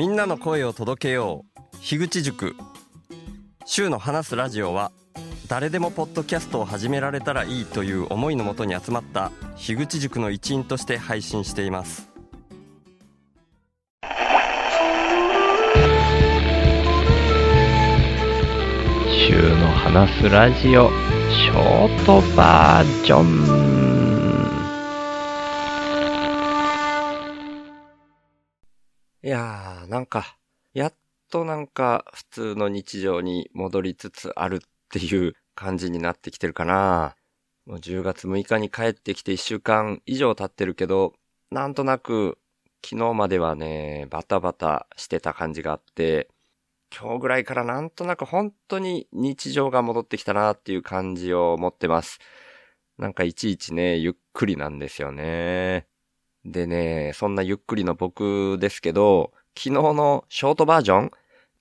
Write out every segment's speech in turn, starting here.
みんなの声を届けよう。樋口塾。週の話すラジオは誰でもポッドキャストを始められたらいいという思いのもとに集まった樋口塾の一員として配信しています。週の話すラジオショートバージョン。やーなんかやっとなんか普通の日常に戻りつつあるっていう感じになってきてるかなもう10月6日に帰ってきて1週間以上経ってるけどなんとなく昨日まではねバタバタしてた感じがあって今日ぐらいからなんとなく本当に日常が戻ってきたなっていう感じを持ってます。なんかいちいちね、ゆっくりなんですよね。でね、そんなゆっくりの僕ですけど、昨日のショートバージョン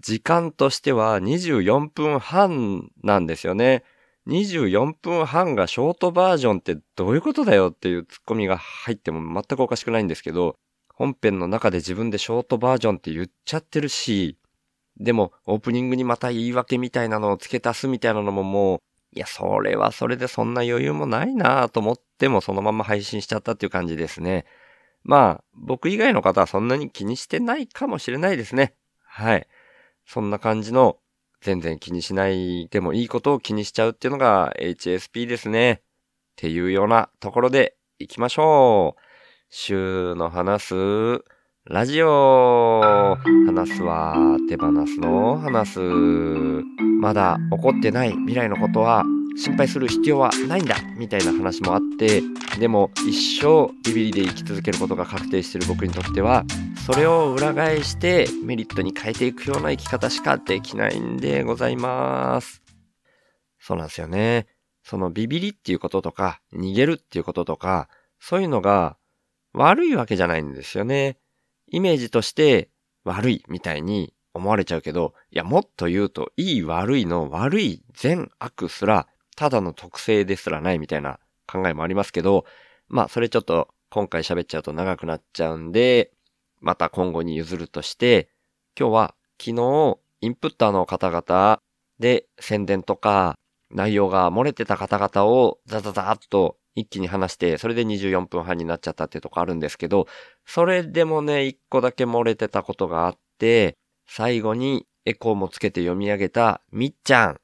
時間としては24分半なんですよね。24分半がショートバージョンってどういうことだよっていうツッコミが入っても全くおかしくないんですけど、本編の中で自分でショートバージョンって言っちゃってるし、でも、オープニングにまた言い訳みたいなのを付け足すみたいなのももう、いや、それはそれでそんな余裕もないなぁと思ってもそのまま配信しちゃったっていう感じですね。まあ、僕以外の方はそんなに気にしてないかもしれないですね。はい。そんな感じの、全然気にしないでもいいことを気にしちゃうっていうのが HSP ですね。っていうようなところで行きましょう。週の話すラジオ話すは手放すの話す。まだ起こってない未来のことは心配する必要はないんだみたいな話もあって、でも一生ビビリで生き続けることが確定している僕にとっては、それを裏返してメリットに変えていくような生き方しかできないんでございます。そうなんですよね。そのビビリっていうこととか、逃げるっていうこととか、そういうのが悪いわけじゃないんですよね。イメージとして悪いみたいに思われちゃうけど、いや、もっと言うと、いい悪いの悪い善悪すら、ただの特性ですらないみたいな考えもありますけど、まあ、それちょっと今回喋っちゃうと長くなっちゃうんで、また今後に譲るとして、今日は昨日、インプッターの方々で宣伝とか内容が漏れてた方々をザザザーっと一気に話して、それで24分半になっちゃったっていうとこあるんですけど、それでもね、一個だけ漏れてたことがあって、最後にエコーもつけて読み上げたみっちゃん。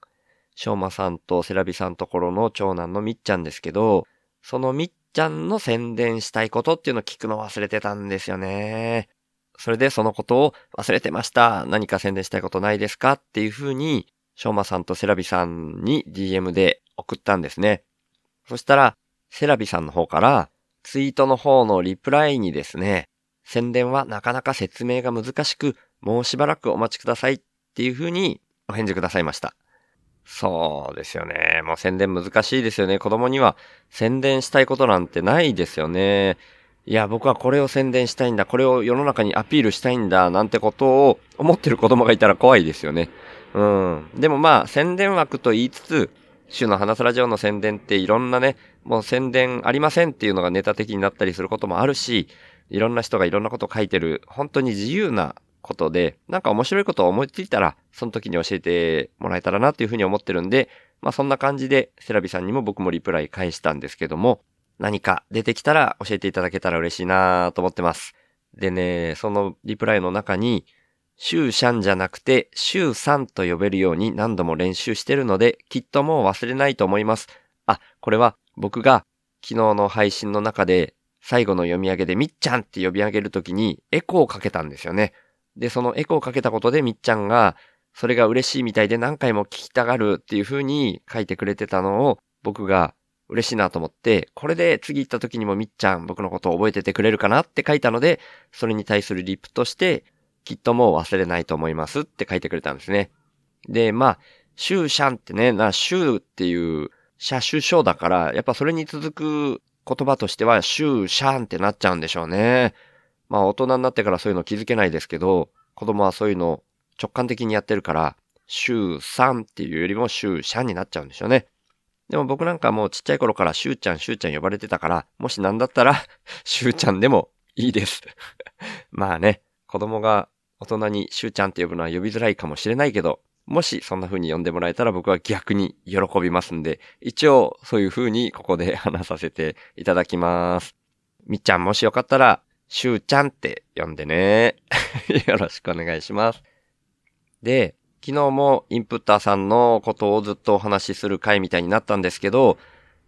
しょうまさんとセラビさんところの長男のみっちゃんですけど、そのみっちゃんの宣伝したいことっていうのを聞くの忘れてたんですよね。それでそのことを忘れてました。何か宣伝したいことないですかっていうふうに、しょうまさんとセラビさんに DM で送ったんですね。そしたら、セラビさんの方から、ツイートの方のリプライにですね、宣伝はなかなか説明が難しく、もうしばらくお待ちくださいっていう風にお返事くださいました。そうですよね。もう宣伝難しいですよね。子供には宣伝したいことなんてないですよね。いや、僕はこれを宣伝したいんだ。これを世の中にアピールしたいんだ。なんてことを思ってる子供がいたら怖いですよね。うん。でもまあ、宣伝枠と言いつつ、週の話すラジオの宣伝っていろんなね、もう宣伝ありませんっていうのがネタ的になったりすることもあるし、いろんな人がいろんなことを書いてる、本当に自由なことで、なんか面白いことを思いついたら、その時に教えてもらえたらなっていうふうに思ってるんで、まあそんな感じで、セラビさんにも僕もリプライ返したんですけども、何か出てきたら教えていただけたら嬉しいなと思ってます。でね、そのリプライの中に、シューシャンじゃなくて、シューさんと呼べるように何度も練習してるので、きっともう忘れないと思います。あ、これは僕が昨日の配信の中で最後の読み上げでみっちゃんって呼び上げるときにエコーをかけたんですよね。で、そのエコをかけたことでみっちゃんがそれが嬉しいみたいで何回も聞きたがるっていう風に書いてくれてたのを僕が嬉しいなと思って、これで次行った時にもみっちゃん僕のことを覚えててくれるかなって書いたので、それに対するリプとして、きっともう忘れないと思いますって書いてくれたんですね。で、まあ、シューシャンってね、な、シューっていう車種書だから、やっぱそれに続く言葉としては、シューシャンってなっちゃうんでしょうね。まあ大人になってからそういうの気づけないですけど、子供はそういうの直感的にやってるから、シューサンっていうよりもシューシャンになっちゃうんでしょうね。でも僕なんかもうちっちゃい頃からシューちゃん、シューちゃん呼ばれてたから、もしなんだったら、シューちゃんでもいいです。まあね、子供が大人にしゅうちゃんって呼ぶのは呼びづらいかもしれないけど、もしそんな風に呼んでもらえたら僕は逆に喜びますんで、一応そういう風にここで話させていただきます。みっちゃんもしよかったら、しゅうちゃんって呼んでね。よろしくお願いします。で、昨日もインプッターさんのことをずっとお話しする回みたいになったんですけど、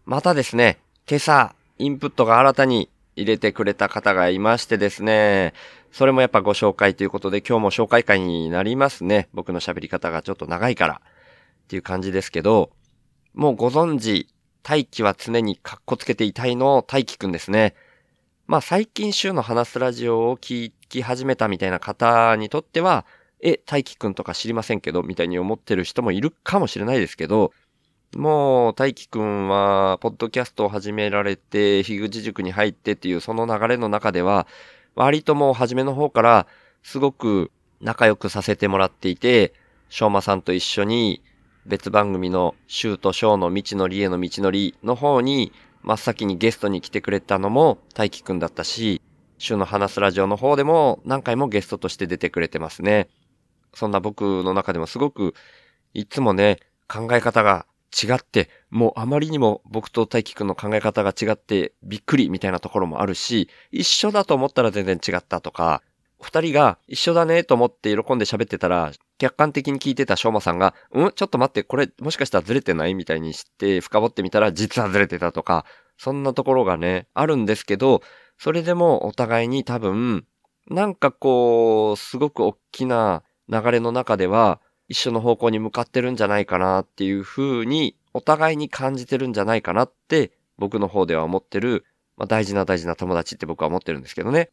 またですね、今朝、インプットが新たに入れてくれた方がいましてですね、それもやっぱご紹介ということで今日も紹介会になりますね。僕の喋り方がちょっと長いからっていう感じですけど、もうご存知、大気は常にカッコつけていたいの大気くんですね。まあ最近週の話すラジオを聞き始めたみたいな方にとっては、え、大気くんとか知りませんけど、みたいに思ってる人もいるかもしれないですけど、もう、大輝くんは、ポッドキャストを始められて、樋口塾に入ってっていうその流れの中では、割ともう初めの方から、すごく仲良くさせてもらっていて、しょうまさんと一緒に、別番組の、シューとショーの未知のりへの道のりの方に、真っ先にゲストに来てくれたのも、大輝くんだったし、週の話すラジオの方でも何回もゲストとして出てくれてますね。そんな僕の中でもすごく、いつもね、考え方が違って、もうあまりにも僕と大輝くんの考え方が違ってびっくりみたいなところもあるし、一緒だと思ったら全然違ったとか、二人が一緒だねと思って喜んで喋ってたら、客観的に聞いてたしょうまさんが、うん？ちょっと待って、これもしかしたらずれてないみたいにして深掘ってみたら実はずれてたとか、そんなところがね、あるんですけど、それでもお互いに多分、なんかこう、すごく大きな流れの中では、一緒の方向に向かってるんじゃないかなっていう風に、お互いに感じてるんじゃないかなって、僕の方では思ってる、まあ、大事な大事な友達って僕は思ってるんですけどね。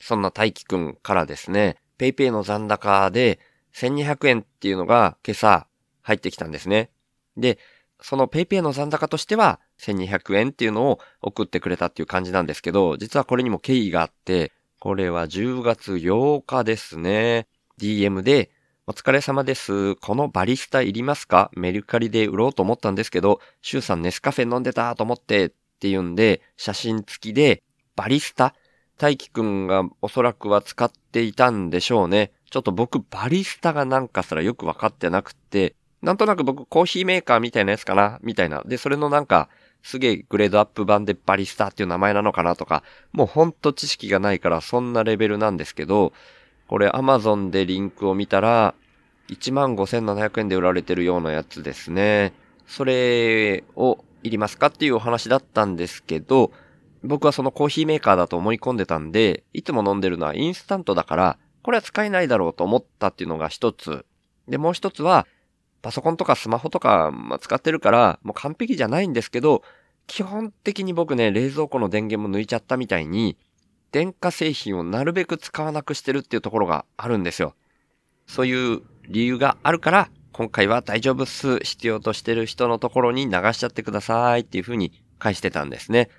そんな大輝くんからですね、ペイペイの残高で1200円っていうのが今朝入ってきたんですね。で、そのペイペイの残高としては1200円っていうのを送ってくれたっていう感じなんですけど、実はこれにも経緯があって、これは10月8日ですね。DM でお疲れ様です。このバリスタいりますか？メルカリで売ろうと思ったんですけど、シュウさんネスカフェ飲んでたと思ってって言うんで、写真付きで、バリスタ大輝くんがおそらくは使っていたんでしょうね。ちょっと僕バリスタがなんかすらよくわかってなくて、なんとなく僕コーヒーメーカーみたいなやつかなみたいな。で、それのなんか、すげえグレードアップ版でバリスタっていう名前なのかなとか、もうほんと知識がないからそんなレベルなんですけど、これ Amazon でリンクを見たら、15,700円で売られてるようなやつですね。それをいりますかっていうお話だったんですけど、僕はそのコーヒーメーカーだと思い込んでたんで、いつも飲んでるのはインスタントだから、これは使えないだろうと思ったっていうのが一つ。で、もう一つは、パソコンとかスマホとか、ま、使ってるから、もう完璧じゃないんですけど、基本的に僕ね、冷蔵庫の電源も抜いちゃったみたいに、電化製品をなるべく使わなくしてるっていうところがあるんですよ。そういう理由があるから、今回は大丈夫っす。必要としてる人のところに流しちゃってくださいっていう風に返してたんですね。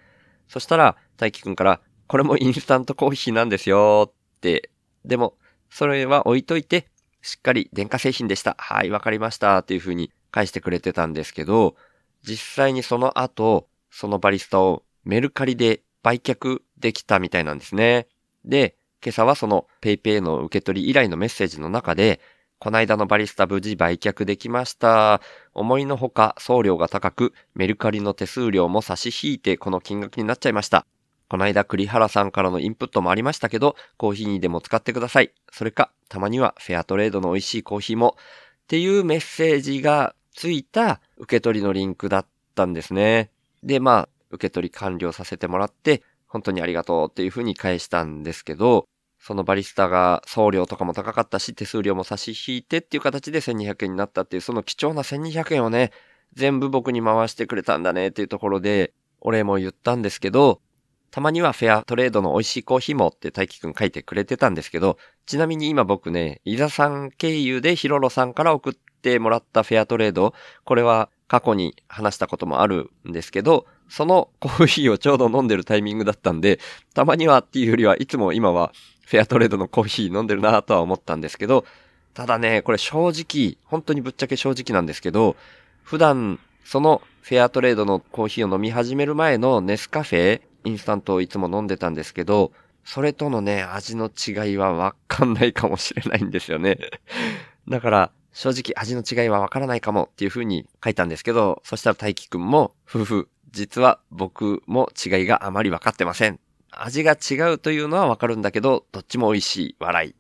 そしたら、大輝くんから、これもインスタントコーヒーなんですよって、でも、それは置いといて、しっかり電化製品でした。はい、わかりましたっていう風に返してくれてたんですけど、実際にその後、そのバリスタをメルカリで売却できたみたいなんですね。で、今朝はその PayPay の受け取り以来のメッセージの中で、こないだのバリスタ無事売却できました。思いのほか送料が高く、メルカリの手数料も差し引いてこの金額になっちゃいました。こないだ栗原さんからのインプットもありましたけど、コーヒーにでも使ってください。それか、たまにはフェアトレードの美味しいコーヒーも。っていうメッセージがついた受け取りのリンクだったんですね。で、まあ、受け取り完了させてもらって、本当にありがとうっていうふうに返したんですけど、そのバリスタが送料とかも高かったし、手数料も差し引いてっていう形で1200円になったっていう、その貴重な1200円をね、全部僕に回してくれたんだねっていうところで、お礼も言ったんですけど、たまにはフェアトレードの美味しいコーヒーもって大輝くん書いてくれてたんですけど、ちなみに今僕ね、伊沢さん経由でヒロロさんから送ってもらったフェアトレード、これは過去に話したこともあるんですけど、そのコーヒーをちょうど飲んでるタイミングだったんで、たまにはっていうよりはいつも今はフェアトレードのコーヒー飲んでるなとは思ったんですけど、ただね、これ正直、本当にぶっちゃけ正直なんですけど、普段、そのフェアトレードのコーヒーを飲み始める前のネスカフェ、インスタントをいつも飲んでたんですけど、それとのね、味の違いはわかんないかもしれないんですよね。だから、正直味の違いはわからないかもっていう風に書いたんですけど、そしたら大輝くんも、ふふ、実は僕も違いがあまりわかってません。味が違うというのはわかるんだけど、どっちも美味しい、笑い。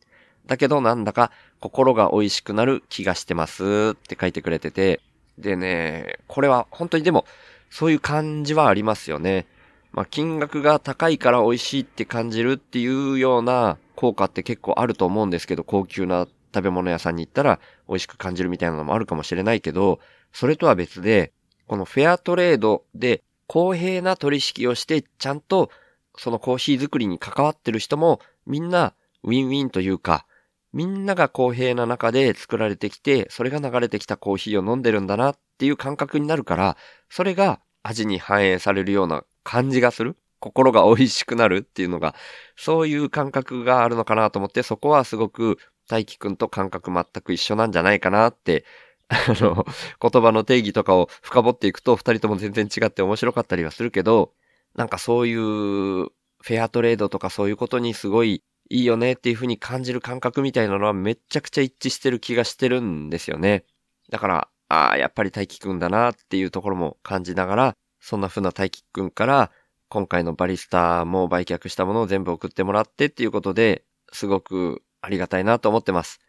だけどなんだか心が美味しくなる気がしてますって書いてくれてて、でね、これは本当にでも、そういう感じはありますよね。まあ、金額が高いから美味しいって感じるっていうような効果って結構あると思うんですけど、高級な食べ物屋さんに行ったら美味しく感じるみたいなのもあるかもしれないけど、それとは別で、このフェアトレードで公平な取引をしてちゃんとそのコーヒー作りに関わってる人もみんなウィンウィンというか、みんなが公平な中で作られてきて、それが流れてきたコーヒーを飲んでるんだなっていう感覚になるから、それが味に反映されるような感じがする。心が美味しくなるっていうのが、そういう感覚があるのかなと思って、そこはすごく大輝くんと感覚全く一緒なんじゃないかなって、あの、言葉の定義とかを深掘っていくと、二人とも全然違って面白かったりはするけど、なんかそういうフェアトレードとかそういうことにすごいいいよねっていう風に感じる感覚みたいなのはめちゃくちゃ一致してる気がしてるんですよね。だから、ああ、やっぱり大輝くんだなっていうところも感じながら、そんな風な大輝くんから、今回のバリスタも売却したものを全部送ってもらってっていうことで、すごくありがたいなと思ってます。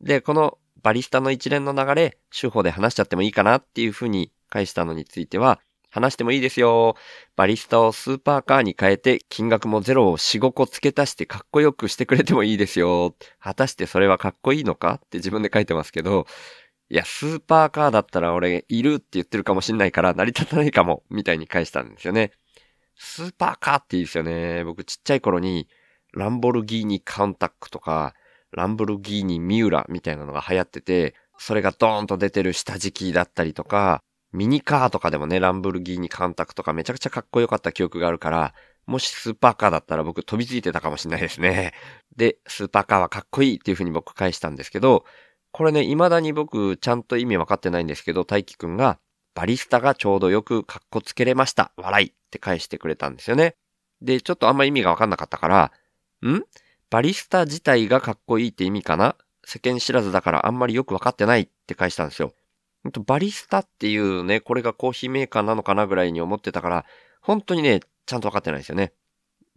で、このバリスタの一連の流れ、手法で話しちゃってもいいかなっていう風に返したのについては、話してもいいですよ。バリスタをスーパーカーに変えて、金額もゼロを4、5個付け足してかっこよくしてくれてもいいですよ。果たしてそれはかっこいいのかって自分で書いてますけど、いや、スーパーカーだったら俺いるって言ってるかもしんないから成り立たないかも、みたいに返したんですよね。スーパーカーっていいですよね。僕ちっちゃい頃に、ランボルギーニカウンタックとか、ランボルギーニミューラみたいなのが流行ってて、それがドーンと出てる下敷きだったりとか、ミニカーとかでもね、ランボルギーニカウンタクとかめちゃくちゃかっこよかった記憶があるから、もしスーパーカーだったら僕飛びついてたかもしれないですね。で、スーパーカーはかっこいいっていう風に僕返したんですけど、これね、未だに僕ちゃんと意味わかってないんですけど、大輝くんが、バリスタがちょうどよくかっこつけれました。笑いって返してくれたんですよね。で、ちょっとあんま意味がわかんなかったから、ん？バリスタ自体がかっこいいって意味かな？世間知らずだからあんまりよくわかってないって返したんですよ。バリスタっていうね、これがコーヒーメーカーなのかなぐらいに思ってたから、本当にね、ちゃんとわかってないですよね。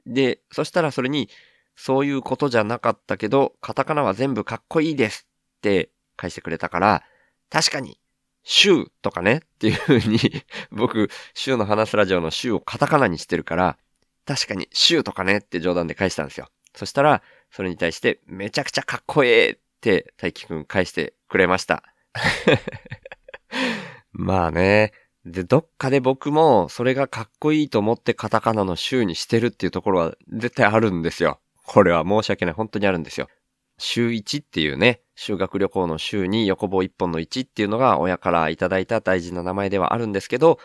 で、そしたらそれに、そういうことじゃなかったけど、カタカナは全部かっこいいですって返してくれたから、確かに、シューとかねっていう風に、僕、シューの話すラジオのシューをカタカナにしてるから、確かに、シューとかねって冗談で返したんですよ。そしたら、それに対して、めちゃくちゃかっこええって、大輝くん返してくれました。まあね。で、どっかで僕も、それがかっこいいと思ってカタカナの週にしてるっていうところは絶対あるんですよ。これは申し訳ない。本当にあるんですよ。週1っていうね、修学旅行の週に横棒1本の1っていうのが親からいただいた大事な名前ではあるんですけど、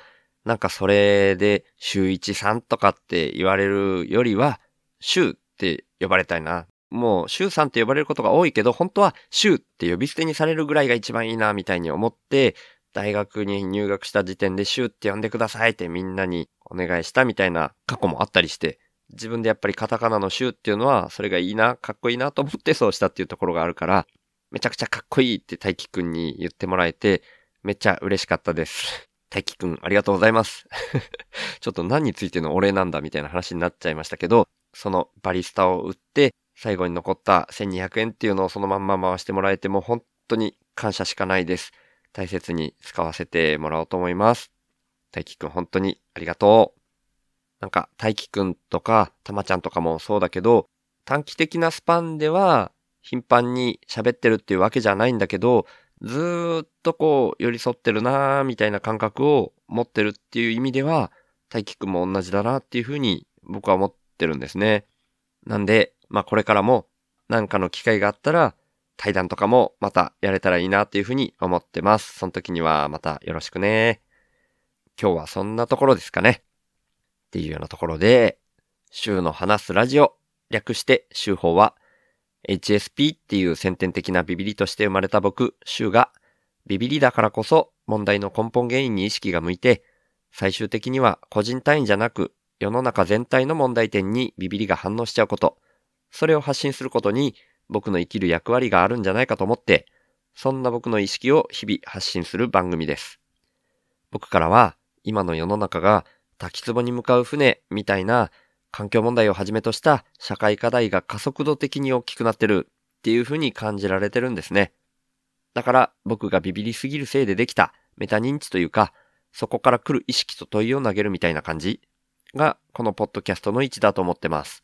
なんかそれで週1、3とかって言われるよりは、週って呼ばれたいな。もう週3って呼ばれることが多いけど、本当は週って呼び捨てにされるぐらいが一番いいな、みたいに思って、大学に入学した時点で週って呼んでくださいってみんなにお願いしたみたいな過去もあったりして、自分でやっぱりカタカナの週っていうのは、それがいいな、かっこいいなと思ってそうしたっていうところがあるから、めちゃくちゃかっこいいって大輝くんに言ってもらえて、めっちゃ嬉しかったです。大輝くん、ありがとうございます。ちょっと何についてのお礼なんだみたいな話になっちゃいましたけど、そのバリスタを売って、最後に残った1200円っていうのをそのまんま回してもらえても本当に感謝しかないです。大切に使わせてもらおうと思います。大輝くん本当にありがとう。なんか、大輝くんとか、たまちゃんとかもそうだけど、短期的なスパンでは、頻繁に喋ってるっていうわけじゃないんだけど、ずーっとこう、寄り添ってるなーみたいな感覚を持ってるっていう意味では、大輝くんも同じだなっていうふうに僕は思ってるんですね。なんで、まあこれからも、なんかの機会があったら、対談とかもまたやれたらいいなっていうふうに思ってます。その時にはまたよろしくね。今日はそんなところですかね。っていうようなところで、週の話すラジオ、略して週報は、HSP っていう先天的なビビリとして生まれた僕、週が、ビビリだからこそ問題の根本原因に意識が向いて、最終的には個人単位じゃなく、世の中全体の問題点にビビりが反応しちゃうこと、それを発信することに僕の生きる役割があるんじゃないかと思って、そんな僕の意識を日々発信する番組です。僕からは今の世の中が滝壺に向かう船みたいな環境問題をはじめとした社会課題が加速度的に大きくなってるっていう風に感じられてるんですね。だから僕がビビりすぎるせいでできたメタ認知というか、そこから来る意識と問いを投げるみたいな感じがこのポッドキャストの位置だと思ってます。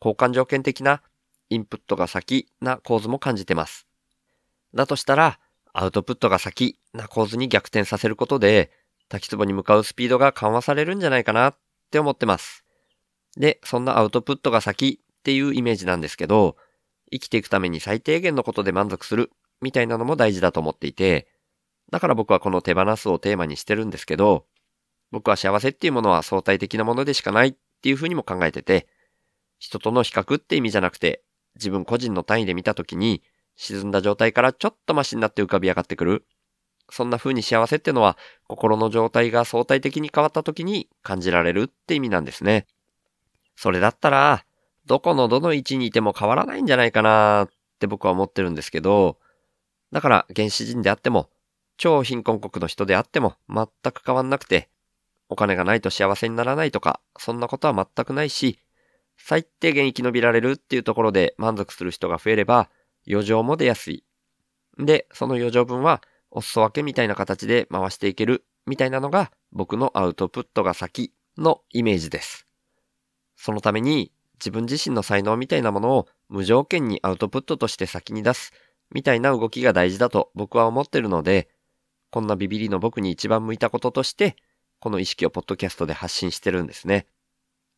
交換条件的なインプットが先な構図も感じてます。だとしたら、アウトプットが先な構図に逆転させることで、滝壺に向かうスピードが緩和されるんじゃないかなって思ってます。で、そんなアウトプットが先っていうイメージなんですけど、生きていくために最低限のことで満足するみたいなのも大事だと思っていて、だから僕はこの手放すをテーマにしてるんですけど、僕は幸せっていうものは相対的なものでしかないっていうふうにも考えてて、人との比較って意味じゃなくて、自分個人の単位で見たときに、沈んだ状態からちょっとマシになって浮かび上がってくる。そんな風に幸せってのは、心の状態が相対的に変わった時に感じられるって意味なんですね。それだったら、どこのどの位置にいても変わらないんじゃないかなって僕は思ってるんですけど、だから原始人であっても、超貧困国の人であっても全く変わんなくて、お金がないと幸せにならないとか、そんなことは全くないし、最低限生き延びられるっていうところで満足する人が増えれば、余剰も出やすい。で、その余剰分は、お裾分けみたいな形で回していける、みたいなのが僕のアウトプットが先のイメージです。そのために、自分自身の才能みたいなものを無条件にアウトプットとして先に出す、みたいな動きが大事だと僕は思ってるので、こんなビビりの僕に一番向いたこととして、この意識をポッドキャストで発信してるんですね。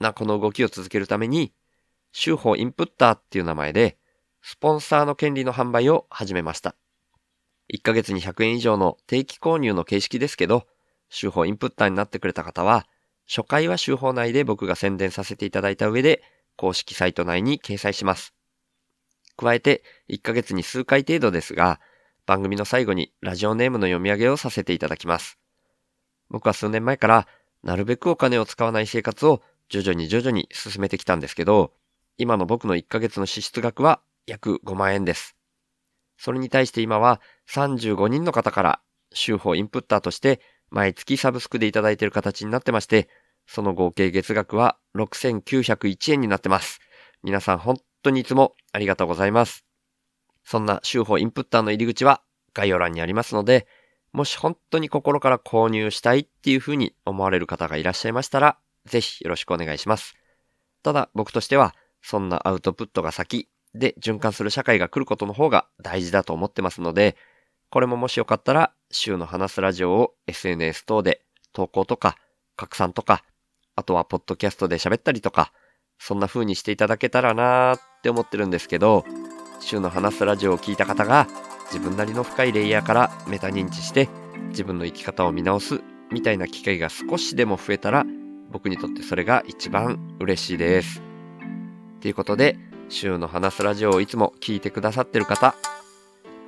なこの動きを続けるために、週報インプッターっていう名前で、スポンサーの権利の販売を始めました。1ヶ月に100円以上の定期購入の形式ですけど、週報インプッターになってくれた方は、初回は週報内で僕が宣伝させていただいた上で、公式サイト内に掲載します。加えて、1ヶ月に数回程度ですが、番組の最後にラジオネームの読み上げをさせていただきます。僕は数年前から、なるべくお金を使わない生活を徐々に徐々に進めてきたんですけど、今の僕の1ヶ月の支出額は約5万円です。それに対して今は35人の方から週報インプッターとして毎月サブスクでいただいている形になってまして、その合計月額は6901円になってます。皆さん本当にいつもありがとうございます。そんな週報インプッターの入り口は概要欄にありますので、もし本当に心から購入したいっていうふうに思われる方がいらっしゃいましたら、ぜひよろしくお願いします。ただ僕としては、そんなアウトプットが先で循環する社会が来ることの方が大事だと思ってますので、これももしよかったら、週の話すラジオを SNS 等で投稿とか拡散とか、あとはポッドキャストで喋ったりとか、そんな風にしていただけたらなーって思ってるんですけど、週の話すラジオを聞いた方が自分なりの深いレイヤーからメタ認知して自分の生き方を見直すみたいな機会が少しでも増えたら僕にとってそれが一番嬉しいです。ということで、週の話すラジオをいつも聞いてくださってる方、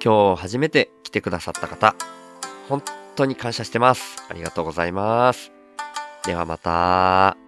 今日初めて来てくださった方、本当に感謝してます。ありがとうございます。ではまた。